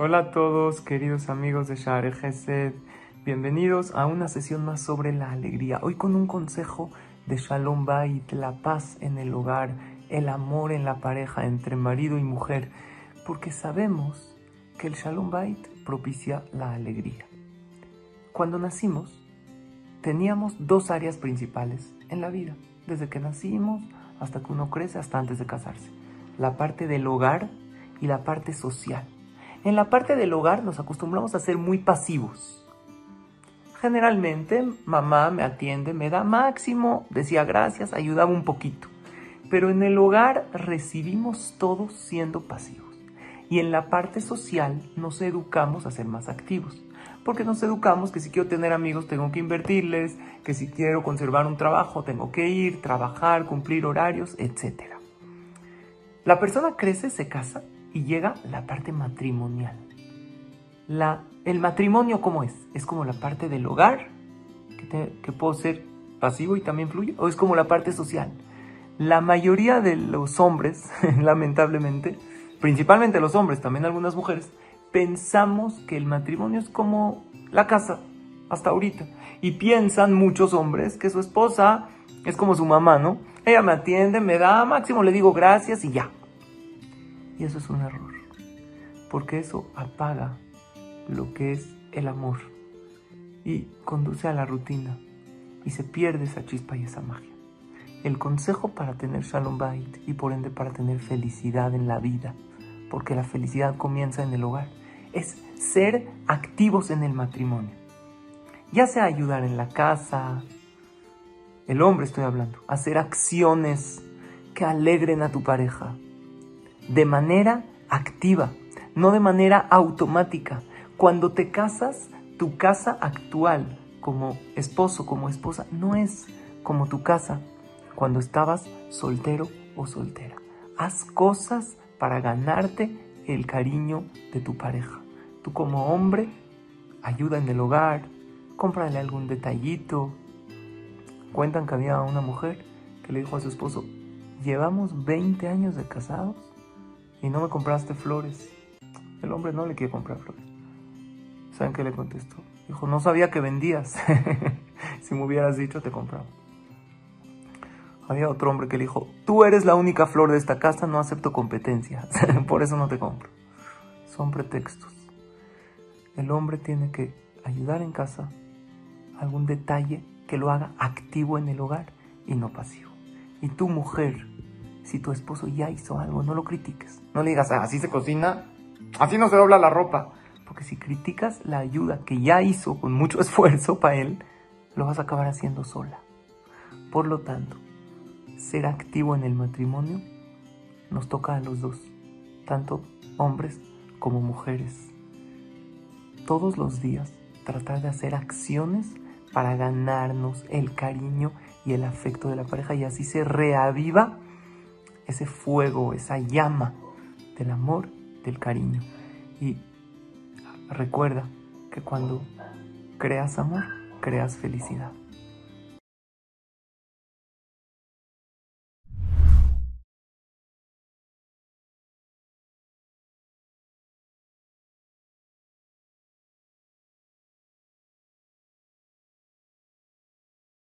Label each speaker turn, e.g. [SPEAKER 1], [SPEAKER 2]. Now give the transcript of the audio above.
[SPEAKER 1] Hola a todos, queridos amigos de Share Gesed. Bienvenidos a una sesión más sobre la alegría. Hoy con un consejo de Shalom Bait, la paz en el hogar, el amor en la pareja entre marido y mujer, porque sabemos que el Shalom Bait propicia la alegría. Cuando nacimos, teníamos dos áreas principales en la vida, desde que nacimos hasta que uno crece, hasta antes de casarse. La parte del hogar y la parte social. En la parte del hogar nos acostumbramos a ser muy pasivos. Generalmente mamá me atiende, me da máximo, decía gracias, ayudaba un poquito. Pero en el hogar recibimos todos siendo pasivos. Y en la parte social nos educamos a ser más activos. Porque nos educamos que si quiero tener amigos tengo que invertirles, que si quiero conservar un trabajo tengo que ir, trabajar, cumplir horarios, etc. La persona crece, se casa y llega la parte matrimonial. La, el matrimonio, ¿cómo es? Es como la parte del hogar, que, que puedo ser pasivo y también fluye, o es como la parte social. La mayoría de los hombres, lamentablemente, principalmente los hombres, también algunas mujeres, pensamos que el matrimonio es como la casa, hasta ahorita. Y piensan muchos hombres que su esposa es como su mamá, ¿no? Ella me atiende, me da máximo, le digo gracias y ya. Y eso es un error, porque eso apaga lo que es el amor y conduce a la rutina y se pierde esa chispa y esa magia. El consejo para tener Shalom Bait y por ende para tener felicidad en la vida, porque la felicidad comienza en el hogar, es ser activos en el matrimonio. Ya sea ayudar en la casa, el hombre estoy hablando, hacer acciones que alegren a tu pareja, de manera activa, no de manera automática. Cuando te casas, tu casa actual como esposo, como esposa, no es como tu casa cuando estabas soltero o soltera. Haz cosas para ganarte el cariño de tu pareja. Tú como hombre, ayuda en el hogar, cómprale algún detallito. Cuentan que había una mujer que le dijo a su esposo, llevamos 20 años de casados y no me compraste flores. El hombre no le quiere comprar flores. ¿Saben qué le contestó? Dijo, no sabía que vendías. si me hubieras dicho, te compraba. Había otro hombre que le dijo, tú eres la única flor de esta casa, no acepto competencia. Por eso no te compro. Son pretextos. El hombre tiene que ayudar en casa, algún detalle que lo haga activo en el hogar y no pasivo. Y tu mujer, si tu esposo ya hizo algo, no lo critiques. No le digas, ah, así se cocina, así no se dobla la ropa. Porque si criticas la ayuda que ya hizo con mucho esfuerzo para él, lo vas a acabar haciendo sola. Por lo tanto, ser activo en el matrimonio nos toca a los dos, tanto hombres como mujeres. Todos los días tratar de hacer acciones para ganarnos el cariño y el afecto de la pareja y así se reaviva ese fuego, esa llama del amor, del cariño. Y recuerda que cuando creas amor, creas felicidad.